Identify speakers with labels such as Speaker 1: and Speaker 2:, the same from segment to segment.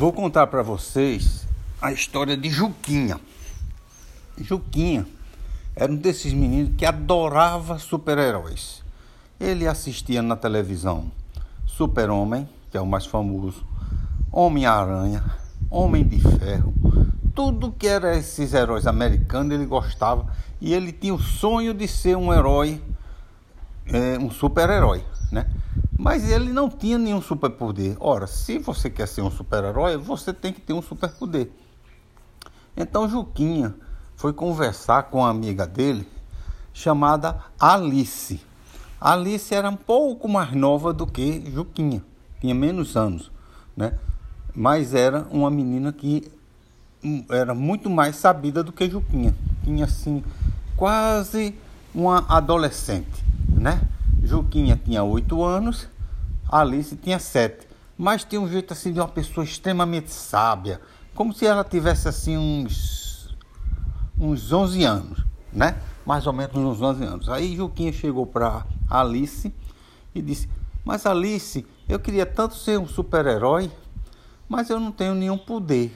Speaker 1: Vou contar para vocês a história de Juquinha. Juquinha era um desses meninos que adorava super-heróis. Ele assistia na televisão Super-Homem, que é o mais famoso, Homem-Aranha, Homem de Ferro, tudo que era esses heróis americanos ele gostava e ele tinha o sonho de ser um herói, é, um super-herói, né? Mas ele não tinha nenhum superpoder. Ora, se você quer ser um super-herói, você tem que ter um superpoder. Então Juquinha foi conversar com a amiga dele, chamada Alice. Alice era um pouco mais nova do que Juquinha, tinha menos anos, né? Mas era uma menina que hum, era muito mais sabida do que Juquinha. Tinha assim quase uma adolescente, né? Juquinha tinha oito anos, Alice tinha sete. Mas tinha um jeito assim de uma pessoa extremamente sábia, como se ela tivesse assim uns uns 11 anos, né? Mais ou menos uns 11 anos. Aí Juquinha chegou para Alice e disse: "Mas Alice, eu queria tanto ser um super-herói, mas eu não tenho nenhum poder."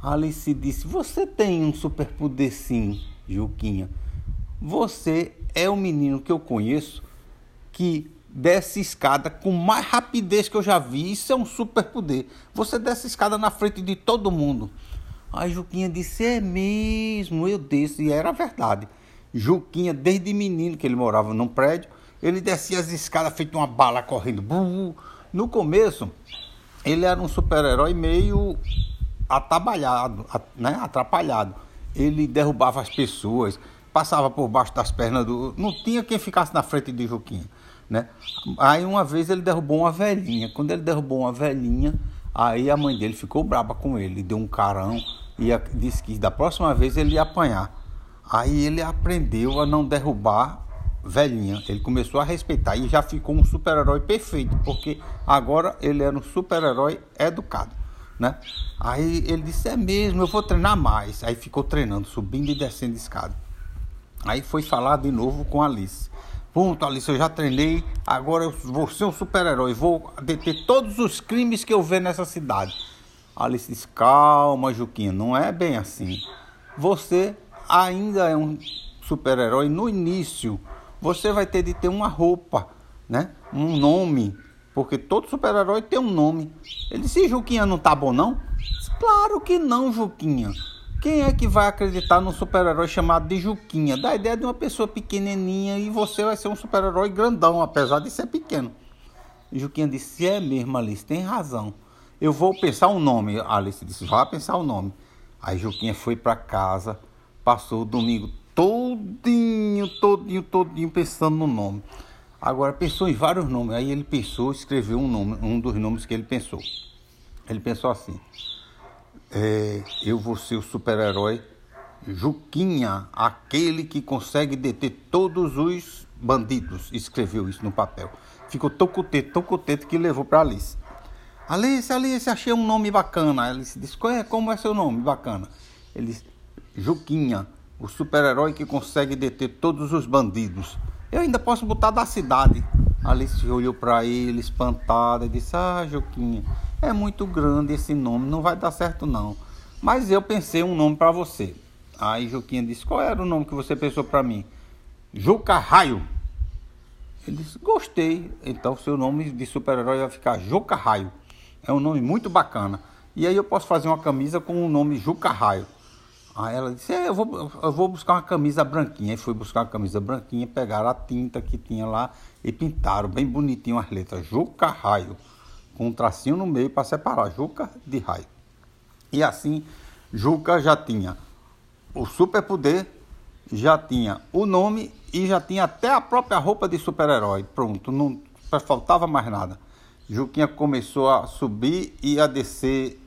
Speaker 1: Alice disse: "Você tem um superpoder sim, Juquinha. Você é o menino que eu conheço que desce escada com mais rapidez que eu já vi. Isso é um superpoder. Você desce escada na frente de todo mundo. Aí Juquinha disse: É mesmo, eu desço. E era verdade. Juquinha, desde menino, que ele morava num prédio, ele descia as escadas feito uma bala correndo. No começo, ele era um super-herói meio atabalhado, né? atrapalhado. Ele derrubava as pessoas, passava por baixo das pernas do. Não tinha quem ficasse na frente de Juquinha né? Aí uma vez ele derrubou uma velhinha. Quando ele derrubou uma velhinha, aí a mãe dele ficou braba com ele, deu um carão e disse que da próxima vez ele ia apanhar. Aí ele aprendeu a não derrubar velhinha. Ele começou a respeitar e já ficou um super-herói perfeito, porque agora ele era um super-herói educado, né? Aí ele disse: "É mesmo, eu vou treinar mais". Aí ficou treinando, subindo e descendo escada. Aí foi falar de novo com Alice. Ponto, Alice, eu já treinei, agora eu vou ser um super-herói, vou deter todos os crimes que eu ver nessa cidade. Alice diz, calma, Juquinha, não é bem assim. Você ainda é um super-herói no início. Você vai ter de ter uma roupa, né? Um nome, porque todo super-herói tem um nome. Ele disse, Juquinha não tá bom não? Claro que não, Juquinha. Quem é que vai acreditar num super-herói chamado de Juquinha? Da ideia de uma pessoa pequenininha e você vai ser um super-herói grandão, apesar de ser pequeno. Juquinha disse: É mesmo, Alice, tem razão. Eu vou pensar um nome. Alice disse: Vá pensar o um nome. Aí Juquinha foi para casa, passou o domingo todinho, todinho, todinho pensando no nome. Agora pensou em vários nomes. Aí ele pensou, escreveu um nome, um dos nomes que ele pensou. Ele pensou assim: é, eu vou ser o super-herói Juquinha, aquele que consegue deter todos os bandidos. Escreveu isso no papel. Ficou tão contente, tão contente que levou para Alice. Alice, Alice, achei um nome bacana. Alice disse: é, Como é seu nome? Bacana. Ele disse: Juquinha, o super-herói que consegue deter todos os bandidos. Eu ainda posso botar da cidade. Alice olhou para ele espantada e disse: Ah, Juquinha, é muito grande esse nome, não vai dar certo não. Mas eu pensei um nome para você. Aí Juquinha disse: Qual era o nome que você pensou para mim? Juca Raio. Ele disse: Gostei. Então seu nome de super-herói vai ficar Juca Raio. É um nome muito bacana. E aí eu posso fazer uma camisa com o nome Juca Raio. Aí ela disse: é, eu, vou, eu vou buscar uma camisa branquinha. Aí foi buscar uma camisa branquinha, pegaram a tinta que tinha lá e pintaram bem bonitinho as letras Juca Raio com um tracinho no meio para separar Juca de raio. E assim, Juca já tinha o superpoder, já tinha o nome e já tinha até a própria roupa de super-herói. Pronto, não faltava mais nada. Juquinha começou a subir e a descer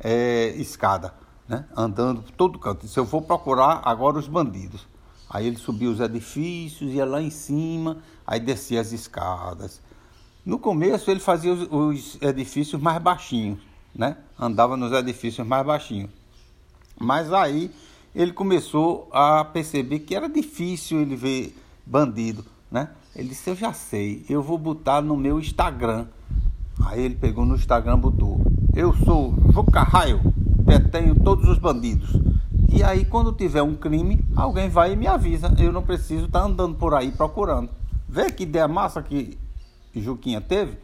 Speaker 1: é, escada, né? andando por todo canto. Disse, eu vou procurar agora os bandidos. Aí ele subiu os edifícios, ia lá em cima, aí descia as escadas. No começo ele fazia os, os edifícios mais baixinhos, né? Andava nos edifícios mais baixinhos. Mas aí ele começou a perceber que era difícil ele ver bandido, né? Ele disse, eu já sei, eu vou botar no meu Instagram. Aí ele pegou no Instagram, botou Eu sou Juca Raio, detenho todos os bandidos. E aí, quando tiver um crime, alguém vai e me avisa. Eu não preciso estar tá andando por aí procurando. Vê que ideia massa que Juquinha teve?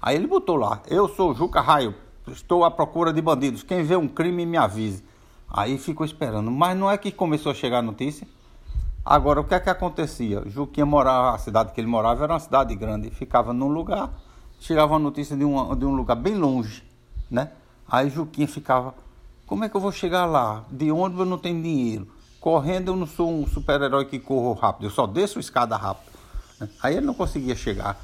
Speaker 1: Aí ele botou lá: Eu sou Juca Raio, estou à procura de bandidos. Quem vê um crime, me avise. Aí ficou esperando. Mas não é que começou a chegar a notícia? Agora, o que é que acontecia? Juquinha morava, a cidade que ele morava era uma cidade grande, ficava num lugar, chegava uma notícia de um, de um lugar bem longe, né? Aí Juquinha ficava, como é que eu vou chegar lá? De onde eu não tenho dinheiro? Correndo eu não sou um super-herói que corro rápido, eu só desço escada rápido. Aí ele não conseguia chegar.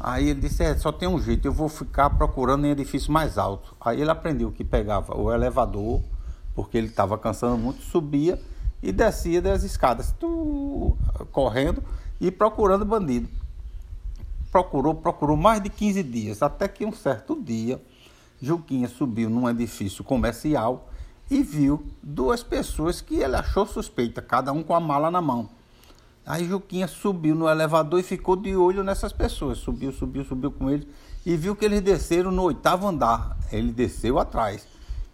Speaker 1: Aí ele disse, é, só tem um jeito, eu vou ficar procurando em edifício mais alto. Aí ele aprendeu que pegava o elevador, porque ele estava cansando muito, subia e descia das escadas, tu, correndo e procurando bandido. Procurou, procurou mais de 15 dias, até que um certo dia, Juquinha subiu num edifício comercial e viu duas pessoas que ele achou suspeita, cada um com a mala na mão. Aí Juquinha subiu no elevador e ficou de olho nessas pessoas. Subiu, subiu, subiu com eles e viu que eles desceram no oitavo andar. Ele desceu atrás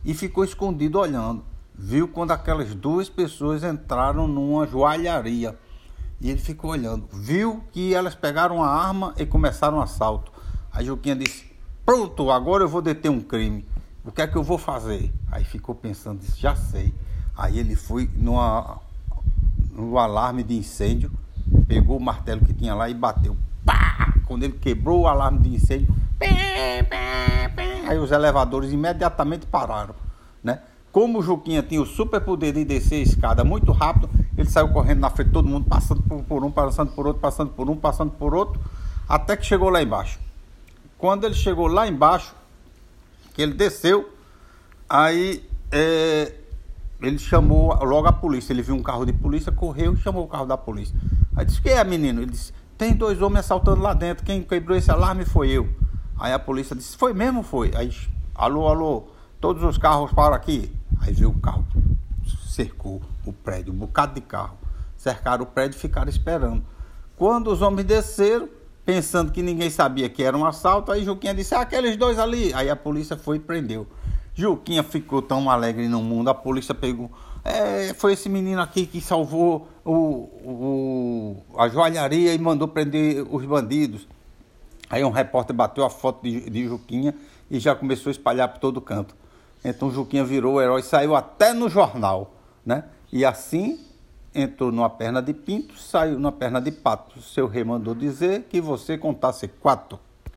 Speaker 1: e ficou escondido olhando viu quando aquelas duas pessoas entraram numa joalharia. E ele ficou olhando. Viu que elas pegaram a arma e começaram o assalto. A Juquinha disse: Pronto, agora eu vou deter um crime. O que é que eu vou fazer? Aí ficou pensando: disse, Já sei. Aí ele foi numa, no alarme de incêndio, pegou o martelo que tinha lá e bateu. Pá! Quando ele quebrou o alarme de incêndio, aí os elevadores imediatamente pararam, né? Como o Juquinha tinha o super poder de descer a escada muito rápido, ele saiu correndo na frente de todo mundo, passando por, por um, passando por outro, passando por um, passando por outro, até que chegou lá embaixo. Quando ele chegou lá embaixo, que ele desceu, aí é, ele chamou logo a polícia. Ele viu um carro de polícia, correu e chamou o carro da polícia. Aí disse: Quem é, menino? Ele disse: Tem dois homens assaltando lá dentro. Quem quebrou esse alarme foi eu. Aí a polícia disse: Foi mesmo? Foi. Aí, alô, alô, todos os carros param aqui. Aí veio o carro, cercou o prédio, um bocado de carro. Cercaram o prédio e ficaram esperando. Quando os homens desceram, pensando que ninguém sabia que era um assalto, aí Juquinha disse: ah, aqueles dois ali. Aí a polícia foi e prendeu. Juquinha ficou tão alegre no mundo, a polícia pegou. É, foi esse menino aqui que salvou o, o, a joalharia e mandou prender os bandidos. Aí um repórter bateu a foto de, de Juquinha e já começou a espalhar por todo canto. Então Juquinha virou o herói, saiu até no jornal, né? E assim entrou numa perna de pinto, saiu numa perna de pato. Seu rei mandou dizer que você contasse quatro.